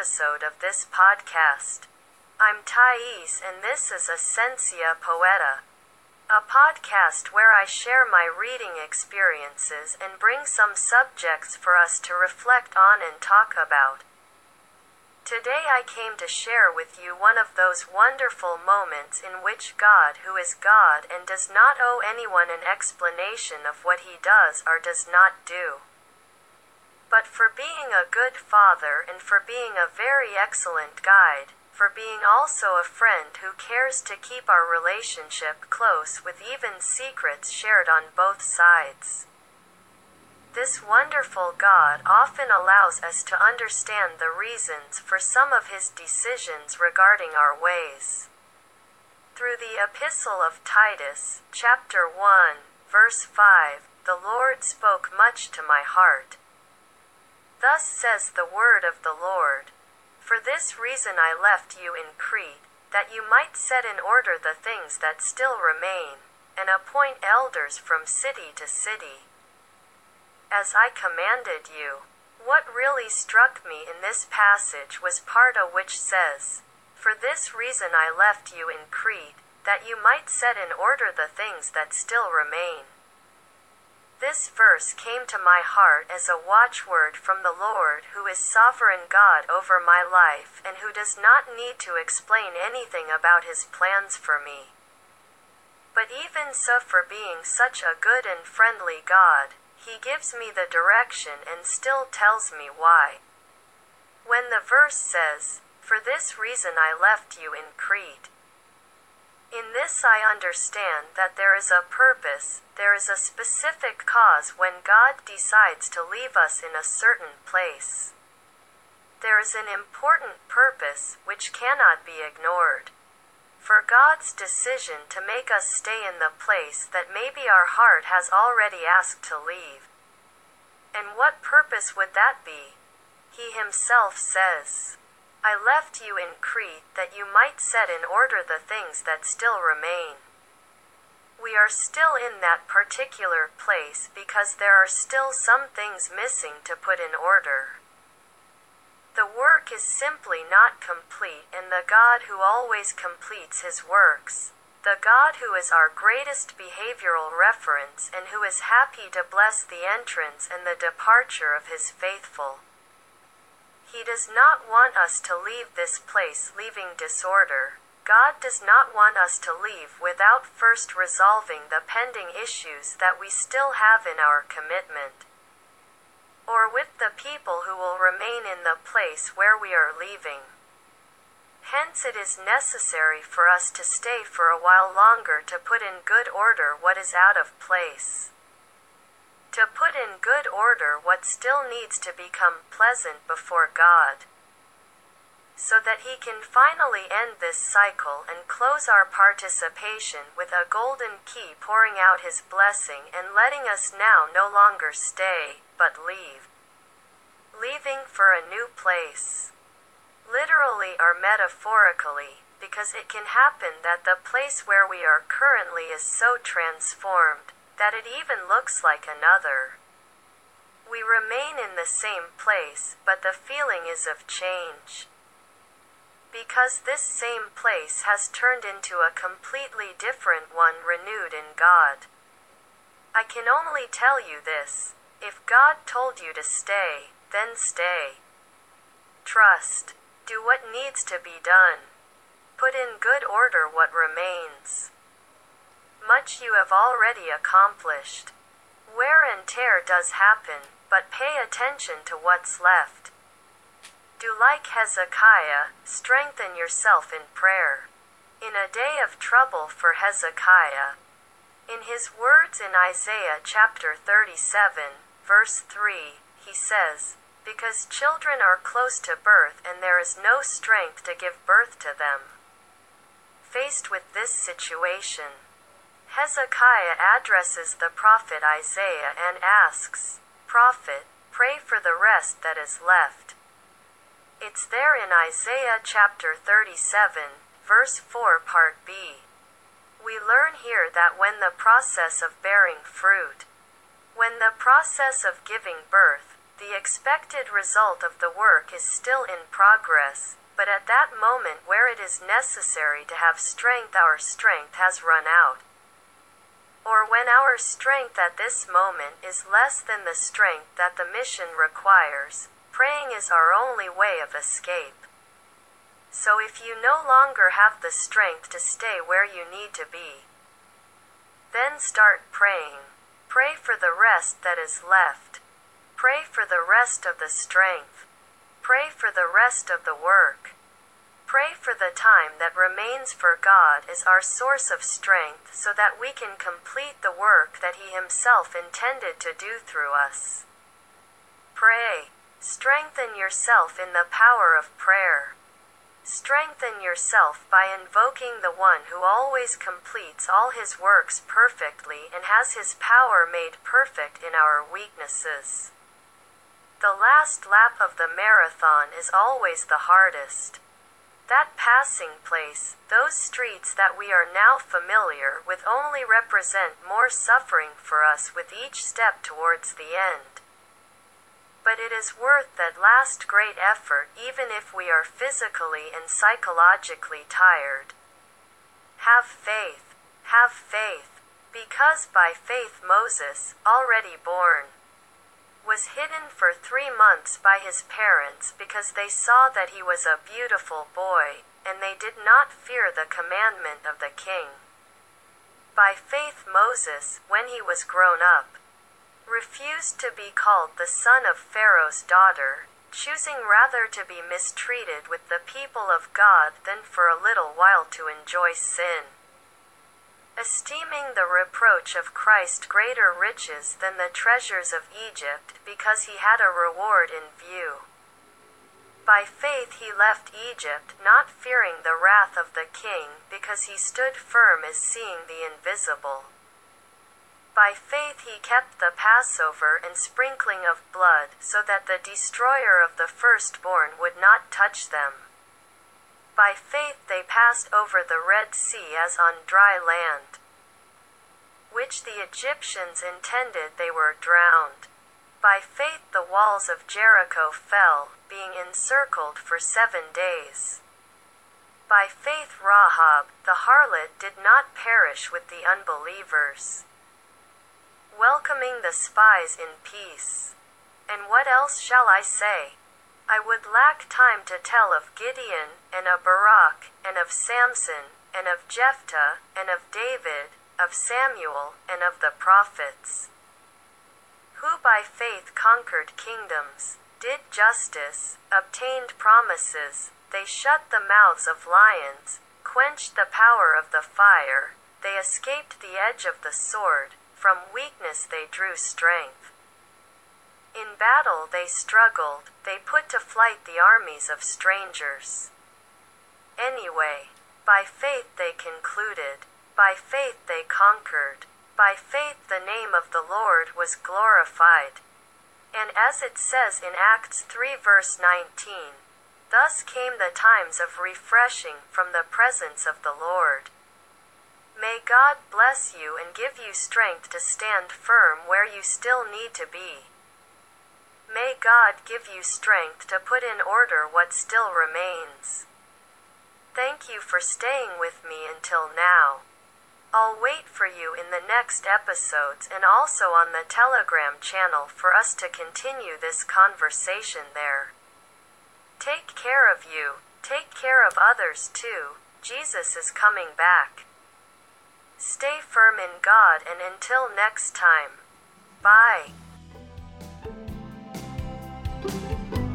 episode of this podcast. I'm Thais, and this is Essentia Poeta, a podcast where I share my reading experiences and bring some subjects for us to reflect on and talk about. Today I came to share with you one of those wonderful moments in which God, who is God and does not owe anyone an explanation of what he does or does not do, but for being a good father and for being a very excellent guide, for being also a friend who cares to keep our relationship close with even secrets shared on both sides. This wonderful God often allows us to understand the reasons for some of his decisions regarding our ways. Through the Epistle of Titus, chapter 1, verse 5, the Lord spoke much to my heart. Thus says the word of the Lord For this reason I left you in Crete, that you might set in order the things that still remain, and appoint elders from city to city as I commanded you. What really struck me in this passage was part of which says, For this reason I left you in Crete, that you might set in order the things that still remain. This verse came to my heart as a watchword from the Lord, who is sovereign God over my life and who does not need to explain anything about his plans for me. But even so, for being such a good and friendly God, he gives me the direction and still tells me why. When the verse says, For this reason I left you in Crete. In this I understand that there is a purpose, there is a specific cause when God decides to leave us in a certain place. There is an important purpose which cannot be ignored for God's decision to make us stay in the place that maybe our heart has already asked to leave. And what purpose would that be? He himself says, I left you in Crete that you might set in order the things that still remain. We are still in that particular place because there are still some things missing to put in order. The work is simply not complete, and the God who always completes his works, the God who is our greatest behavioral reference and who is happy to bless the entrance and the departure of his faithful. He does not want us to leave this place leaving disorder. God does not want us to leave without first resolving the pending issues that we still have in our commitment or with the people who will remain in the place where we are leaving. Hence, it is necessary for us to stay for a while longer to put in good order what is out of place. To put in good order what still needs to become pleasant before God. So that He can finally end this cycle and close our participation with a golden key pouring out His blessing and letting us now no longer stay, but leave. Leaving for a new place. Literally or metaphorically, because it can happen that the place where we are currently is so transformed that it even looks like another. We remain in the same place, but the feeling is of change. Because this same place has turned into a completely different one renewed in God. I can only tell you this if God told you to stay, then stay. Trust. Do what needs to be done. Put in good order what remains. Much you have already accomplished. Wear and tear does happen, but pay attention to what's left. Do like Hezekiah, strengthen yourself in prayer. In a day of trouble for Hezekiah. In his words in Isaiah chapter 37, verse 3, he says, Because children are close to birth and there is no strength to give birth to them. Faced with this situation, Hezekiah addresses the prophet Isaiah and asks, Prophet, pray for the rest that is left. It's there in Isaiah chapter 37, verse 4, part B. We learn here that when the process of bearing fruit, when the process of giving birth, The expected result of the work is still in progress, but at that moment where it is necessary to have strength, our strength has run out. Or when our strength at this moment is less than the strength that the mission requires, praying is our only way of escape. So if you no longer have the strength to stay where you need to be, then start praying. Pray for the rest that is left. Pray for the rest of the strength. Pray for the rest of the work. Pray for the time that remains for God as our source of strength so that we can complete the work that He Himself intended to do through us. Pray. Strengthen yourself in the power of prayer. Strengthen yourself by invoking the one who always completes all his works perfectly and has his power made perfect in our weaknesses. The last lap of the marathon is always the hardest. That passing place, those streets that we are now familiar with only represent more suffering for us with each step towards the end. But it is worth that last great effort even if we are physically and psychologically tired. Have faith, have faith, because by faith Moses, already born, was hidden for three months by his parents because they saw that he was a beautiful boy, and they did not fear the commandment of the king. By faith, Moses, when he was grown up, refused to be called the son of Pharaoh's daughter, choosing rather to be mistreated with the people of God than for a little while to enjoy sin esteeming the reproach of Christ greater riches than the treasures of Egypt, because he had a reward in view. By faith he left Egypt, not fearing the wrath of the king, because he stood firm as seeing the invisible. By faith he kept the Passover and sprinkling of blood, so that the destroyer of the firstborn would not touch them. By faith they passed over the Red Sea as on dry land, which the Egyptians intended they were drowned. By faith the walls of Jericho fell, being encircled for seven days. By faith Rahab, the harlot, did not perish with the unbelievers, welcoming the spies in peace. And what else shall I say? I would lack time to tell of Gideon, and of Barak, and of Samson, and of Jephthah, and of David, of Samuel, and of the prophets, who by faith conquered kingdoms, did justice, obtained promises, they shut the mouths of lions, quenched the power of the fire, they escaped the edge of the sword, from weakness they drew strength. In battle they struggled, they put to flight the armies of strangers. Anyway, by faith they concluded, by faith they conquered, by faith the name of the Lord was glorified. And as it says in Acts 3 verse 19, thus came the times of refreshing from the presence of the Lord. May God bless you and give you strength to stand firm where you still need to be. May God give you strength to put in order what still remains. Thank you for staying with me until now. I'll wait for you in the next episodes and also on the Telegram channel for us to continue this conversation there. Take care of you, take care of others too. Jesus is coming back. Stay firm in God and until next time. Bye thank you